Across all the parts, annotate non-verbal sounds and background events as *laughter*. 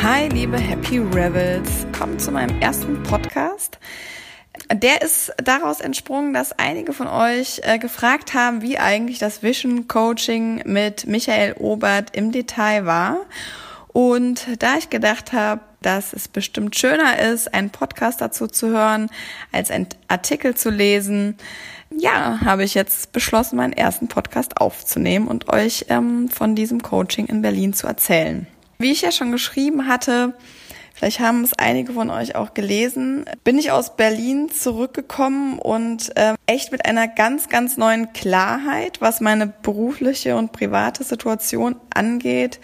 Hi, liebe Happy Rebels. Kommt zu meinem ersten Podcast. Der ist daraus entsprungen, dass einige von euch äh, gefragt haben, wie eigentlich das Vision Coaching mit Michael Obert im Detail war. Und da ich gedacht habe, dass es bestimmt schöner ist, einen Podcast dazu zu hören, als einen Artikel zu lesen, ja, habe ich jetzt beschlossen, meinen ersten Podcast aufzunehmen und euch ähm, von diesem Coaching in Berlin zu erzählen. Wie ich ja schon geschrieben hatte, vielleicht haben es einige von euch auch gelesen, bin ich aus Berlin zurückgekommen und äh, echt mit einer ganz, ganz neuen Klarheit, was meine berufliche und private Situation angeht.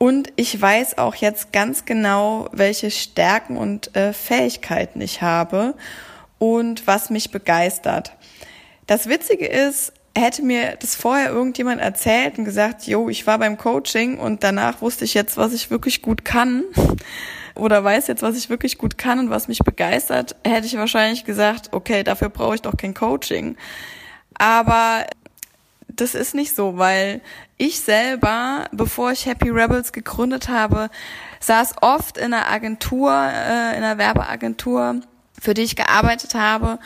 Und ich weiß auch jetzt ganz genau, welche Stärken und äh, Fähigkeiten ich habe und was mich begeistert. Das Witzige ist, hätte mir das vorher irgendjemand erzählt und gesagt, jo, ich war beim Coaching und danach wusste ich jetzt, was ich wirklich gut kann *laughs* oder weiß jetzt, was ich wirklich gut kann und was mich begeistert, hätte ich wahrscheinlich gesagt, okay, dafür brauche ich doch kein Coaching. Aber das ist nicht so, weil ich selber, bevor ich Happy Rebels gegründet habe, saß oft in einer Agentur, äh, in einer Werbeagentur, für die ich gearbeitet habe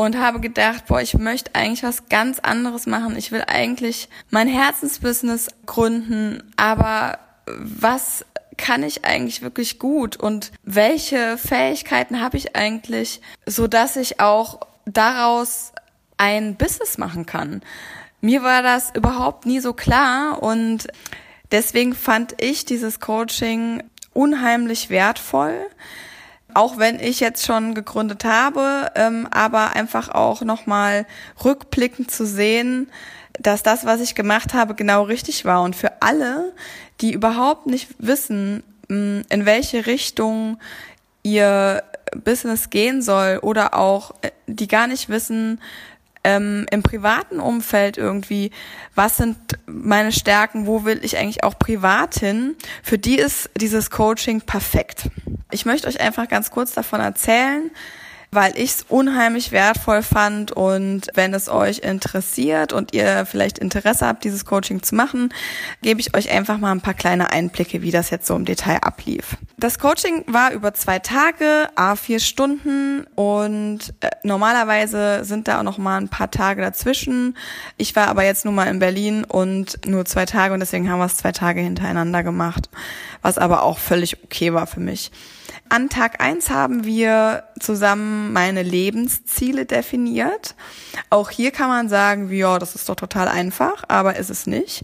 und habe gedacht, boah, ich möchte eigentlich was ganz anderes machen. Ich will eigentlich mein Herzensbusiness gründen, aber was kann ich eigentlich wirklich gut und welche Fähigkeiten habe ich eigentlich, so dass ich auch daraus ein Business machen kann? Mir war das überhaupt nie so klar und deswegen fand ich dieses Coaching unheimlich wertvoll auch wenn ich jetzt schon gegründet habe, ähm, aber einfach auch nochmal rückblickend zu sehen, dass das, was ich gemacht habe, genau richtig war. Und für alle, die überhaupt nicht wissen, mm, in welche Richtung ihr Business gehen soll oder auch äh, die gar nicht wissen, ähm, im privaten Umfeld irgendwie, was sind meine Stärken, wo will ich eigentlich auch privat hin, für die ist dieses Coaching perfekt. Ich möchte euch einfach ganz kurz davon erzählen, weil ich es unheimlich wertvoll fand und wenn es euch interessiert und ihr vielleicht Interesse habt, dieses Coaching zu machen, gebe ich euch einfach mal ein paar kleine Einblicke, wie das jetzt so im Detail ablief. Das Coaching war über zwei Tage, a vier Stunden und äh, normalerweise sind da auch noch mal ein paar Tage dazwischen. Ich war aber jetzt nur mal in Berlin und nur zwei Tage und deswegen haben wir es zwei Tage hintereinander gemacht, was aber auch völlig okay war für mich. An Tag eins haben wir zusammen meine Lebensziele definiert. Auch hier kann man sagen, ja, das ist doch total einfach, aber ist es nicht,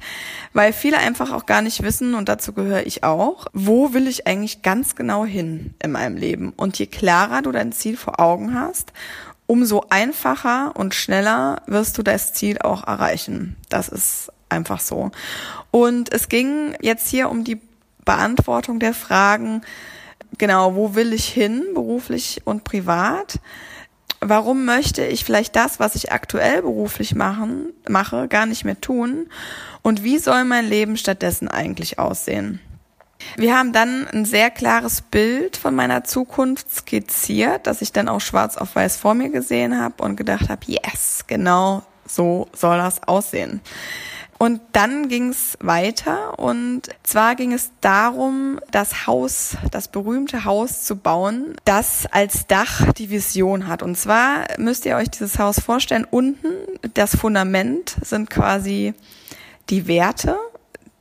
weil viele einfach auch gar nicht wissen, und dazu gehöre ich auch, wo will ich eigentlich ganz genau hin in meinem Leben? Und je klarer du dein Ziel vor Augen hast, umso einfacher und schneller wirst du das Ziel auch erreichen. Das ist einfach so. Und es ging jetzt hier um die Beantwortung der Fragen, genau, wo will ich hin, beruflich und privat? Warum möchte ich vielleicht das, was ich aktuell beruflich machen, mache, gar nicht mehr tun? Und wie soll mein Leben stattdessen eigentlich aussehen? Wir haben dann ein sehr klares Bild von meiner Zukunft skizziert, das ich dann auch schwarz auf weiß vor mir gesehen habe und gedacht habe, yes, genau so soll das aussehen. Und dann ging es weiter und zwar ging es darum, das Haus, das berühmte Haus zu bauen, das als Dach die Vision hat. Und zwar müsst ihr euch dieses Haus vorstellen, unten das Fundament sind quasi die Werte,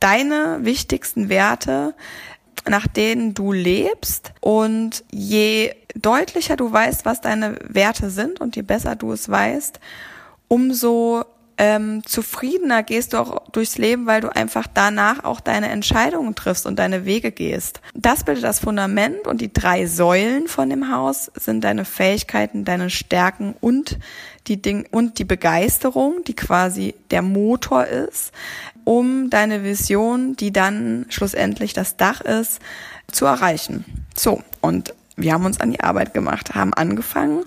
deine wichtigsten Werte, nach denen du lebst. Und je deutlicher du weißt, was deine Werte sind und je besser du es weißt, umso ähm, zufriedener gehst du auch durchs Leben, weil du einfach danach auch deine Entscheidungen triffst und deine Wege gehst. Das bildet das Fundament und die drei Säulen von dem Haus sind deine Fähigkeiten, deine Stärken und die Ding und die Begeisterung, die quasi der Motor ist, um deine Vision, die dann schlussendlich das Dach ist, zu erreichen. So, und wir haben uns an die Arbeit gemacht, haben angefangen,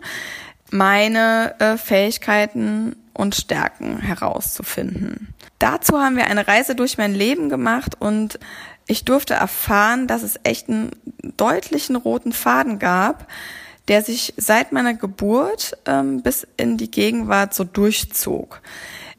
meine äh, Fähigkeiten und Stärken herauszufinden. Dazu haben wir eine Reise durch mein Leben gemacht und ich durfte erfahren, dass es echt einen deutlichen roten Faden gab, der sich seit meiner Geburt ähm, bis in die Gegenwart so durchzog.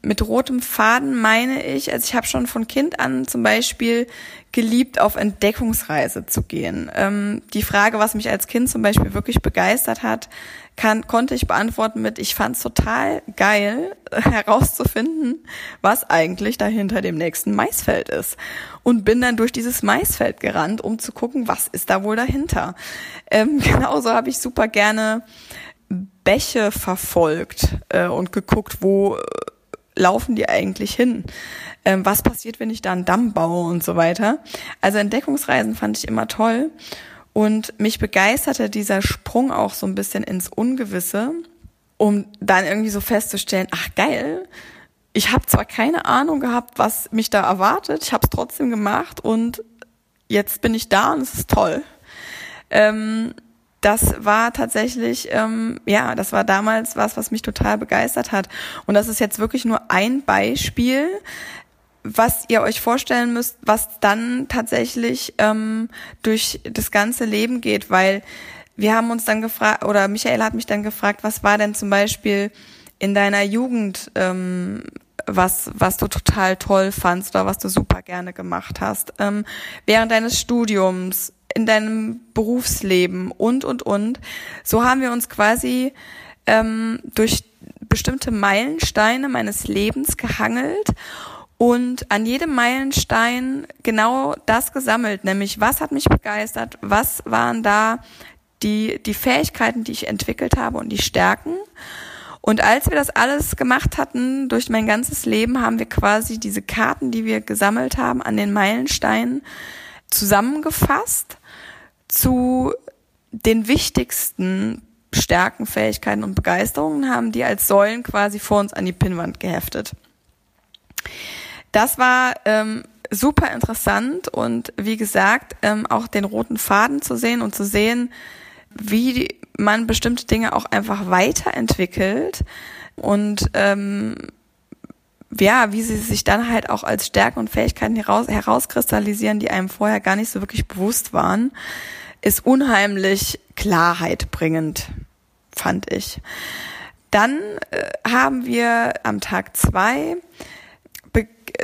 mit rotem Faden meine ich, also ich habe schon von Kind an zum Beispiel geliebt, auf Entdeckungsreise zu gehen. Ähm, die Frage, was mich als Kind zum Beispiel wirklich begeistert hat, kann, konnte ich beantworten mit, ich fand es total geil, herauszufinden, was eigentlich da hinter dem nächsten Maisfeld ist. Und bin dann durch dieses Maisfeld gerannt, um zu gucken, was ist da wohl dahinter. Ähm, *laughs* genauso habe ich super gerne Bäche verfolgt äh, und geguckt, wo äh, laufen die eigentlich hin? Ähm, was passiert, wenn ich da einen Damm baue und so weiter? Also Entdeckungsreisen fand ich immer toll. Und mich begeisterte dieser Sprung auch so ein bisschen ins Ungewisse, um dann irgendwie so festzustellen, ach geil, ich habe zwar keine Ahnung gehabt, was mich da erwartet, ich habe es trotzdem gemacht und jetzt bin ich da und es ist toll. Ähm, das war tatsächlich, ähm, ja, das war damals was, was mich total begeistert hat. Und das ist jetzt wirklich nur ein Beispiel, was ihr euch vorstellen müsst, was dann tatsächlich ähm, durch das ganze Leben geht, weil wir haben uns dann gefragt, oder Michael hat mich dann gefragt, was war denn zum Beispiel in deiner Jugend, ähm, was, was du total toll fandst oder was du super gerne gemacht hast, ähm, während deines Studiums, in deinem Berufsleben und, und, und. So haben wir uns quasi ähm, durch bestimmte Meilensteine meines Lebens gehangelt und an jedem Meilenstein genau das gesammelt, nämlich was hat mich begeistert, was waren da die, die Fähigkeiten, die ich entwickelt habe und die Stärken. Und als wir das alles gemacht hatten, durch mein ganzes Leben, haben wir quasi diese Karten, die wir gesammelt haben, an den Meilensteinen zusammengefasst zu den wichtigsten Stärken, Fähigkeiten und Begeisterungen haben die als Säulen quasi vor uns an die Pinnwand geheftet. Das war ähm, super interessant und wie gesagt, ähm, auch den roten Faden zu sehen und zu sehen, wie man bestimmte Dinge auch einfach weiterentwickelt und ähm, ja, wie sie sich dann halt auch als Stärken und Fähigkeiten heraus, herauskristallisieren, die einem vorher gar nicht so wirklich bewusst waren ist unheimlich Klarheit bringend, fand ich. Dann äh, haben wir am Tag zwei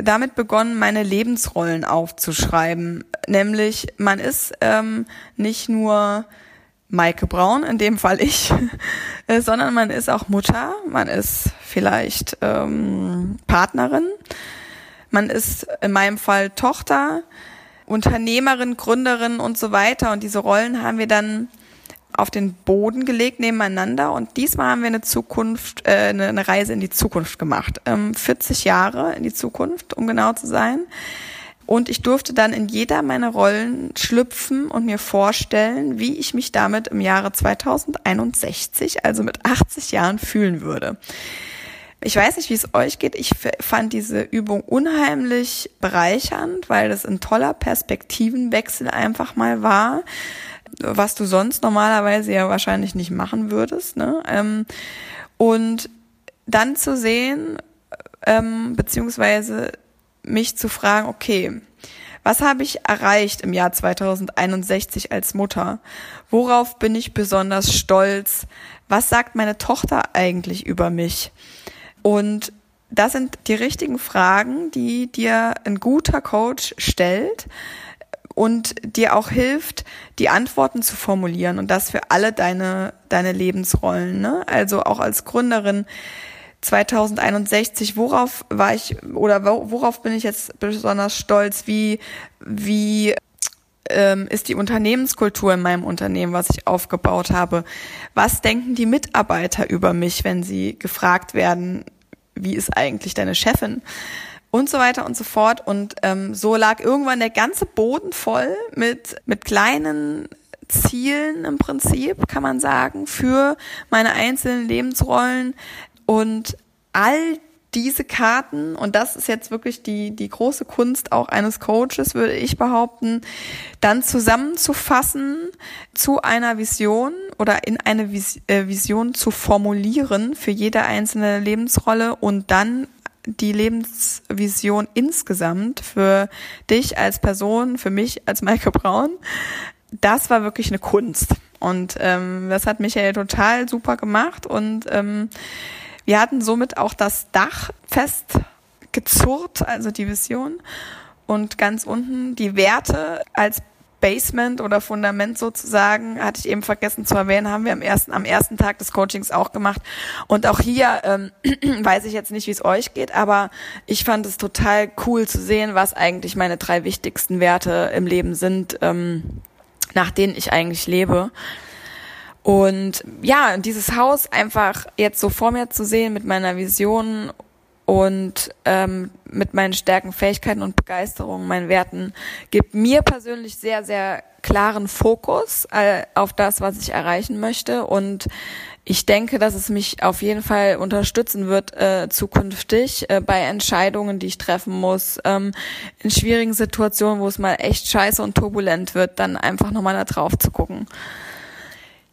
damit begonnen, meine Lebensrollen aufzuschreiben. Nämlich, man ist ähm, nicht nur Maike Braun, in dem Fall ich, *laughs* äh, sondern man ist auch Mutter, man ist vielleicht ähm, Partnerin, man ist in meinem Fall Tochter, Unternehmerin, Gründerin und so weiter. Und diese Rollen haben wir dann auf den Boden gelegt nebeneinander und diesmal haben wir eine Zukunft, äh, eine, Reise in die Zukunft gemacht. Ähm, 40 Jahre in die Zukunft, um genau zu sein. Und ich durfte dann in jeder meiner Rollen schlüpfen und mir vorstellen, wie ich mich damit im Jahre 2061, also mit 80 Jahren, fühlen würde. Ich weiß nicht, wie es euch geht. Ich fand diese Übung unheimlich bereichernd, weil das ein toller Perspektivenwechsel einfach mal war, was du sonst normalerweise ja wahrscheinlich nicht machen würdest. Ne? Ähm, und dann zu sehen, ähm, beziehungsweise mich zu fragen, okay, was habe ich erreicht im Jahr 2061 als Mutter? Worauf bin ich besonders stolz? Was sagt meine Tochter eigentlich über mich? Und das sind die richtigen Fragen, die dir ein guter Coach stellt und dir auch hilft, die Antworten zu formulieren und das für alle deine, deine Lebensrollen. Ne? Also auch als Gründerin 2061, worauf war ich oder worauf bin ich jetzt besonders stolz? Wie, wie ähm, ist die Unternehmenskultur in meinem Unternehmen, was ich aufgebaut habe? Was denken die Mitarbeiter über mich, wenn sie gefragt werden, wie ist eigentlich deine Chefin? Und so weiter und so fort. Und ähm, so lag irgendwann der ganze Boden voll mit, mit kleinen Zielen im Prinzip, kann man sagen, für meine einzelnen Lebensrollen. Und all diese Karten, und das ist jetzt wirklich die, die große Kunst auch eines Coaches, würde ich behaupten, dann zusammenzufassen zu einer Vision oder in eine äh, Vision zu formulieren für jede einzelne Lebensrolle und dann die Lebensvision insgesamt für dich als Person, für mich als Maike Braun, das war wirklich eine Kunst. Und ähm, das hat Michael total super gemacht und ähm, Wir hatten somit auch das Dach festgezurrt, also die Vision. Und ganz unten die Werte als Basement oder Fundament sozusagen, hatte ich eben vergessen zu erwähnen, haben wir am ersten, am ersten Tag des Coachings auch gemacht. Und auch hier ähm, *clears throat* weiß ich jetzt nicht, wie es euch geht, aber ich fand es total cool zu sehen, was eigentlich meine drei wichtigsten Werte im Leben sind, ähm, nach denen ich eigentlich lebe. Und ja, dieses Haus einfach jetzt so vor mir zu sehen mit meiner Vision und ähm, mit meinen Stärken, Fähigkeiten und Begeisterungen, meinen Werten, gibt mir persönlich sehr, sehr klaren Fokus äh, auf das, was ich erreichen möchte. Und ich denke, dass es mich auf jeden Fall unterstützen wird äh, zukünftig äh, bei Entscheidungen, die ich treffen muss, ähm, in schwierigen Situationen, wo es mal echt scheiße und turbulent wird, dann einfach nochmal da drauf zu gucken.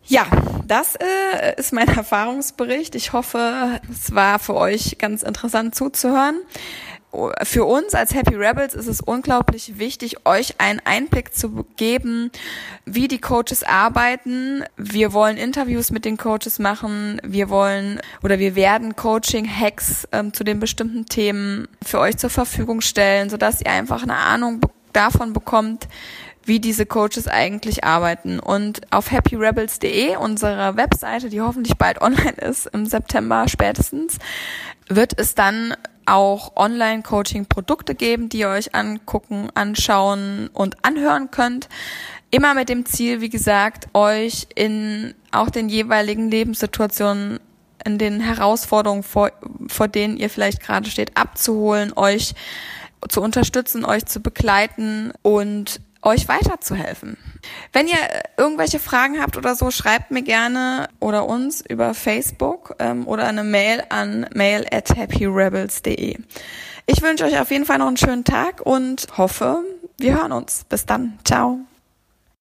Ja, das äh, ist mein *laughs* Erfahrungsbericht. Ich hoffe, es war für euch ganz interessant zuzuhören. Für uns als Happy Rebels ist es unglaublich wichtig, euch einen Einblick zu geben, wie die Coaches arbeiten. Wir wollen Interviews mit den Coaches machen. Wir wollen oder wir werden Coaching-Hacks ähm, zu den bestimmten Themen für euch zur Verfügung stellen, sodass ihr einfach eine Ahnung davon bekommt, wie diese Coaches eigentlich arbeiten. Und auf happyrebels.de, unserer Webseite, die hoffentlich bald online ist, im September spätestens, wird es dann auch Online-Coaching-Produkte geben, die ihr euch angucken, anschauen und anhören könnt. Immer mit dem Ziel, wie gesagt, euch in auch den jeweiligen Lebenssituationen in den Herausforderungen, vor, vor denen ihr vielleicht gerade steht, abzuholen, euch zu unterstützen, euch zu begleiten und euch weiterzuhelfen. Wenn ihr irgendwelche Fragen habt oder so, schreibt mir gerne oder uns über Facebook ähm, oder eine Mail an mail at happyrebels.de. Ich wünsche euch auf jeden Fall noch einen schönen Tag und hoffe, wir hören uns. Bis dann. Ciao.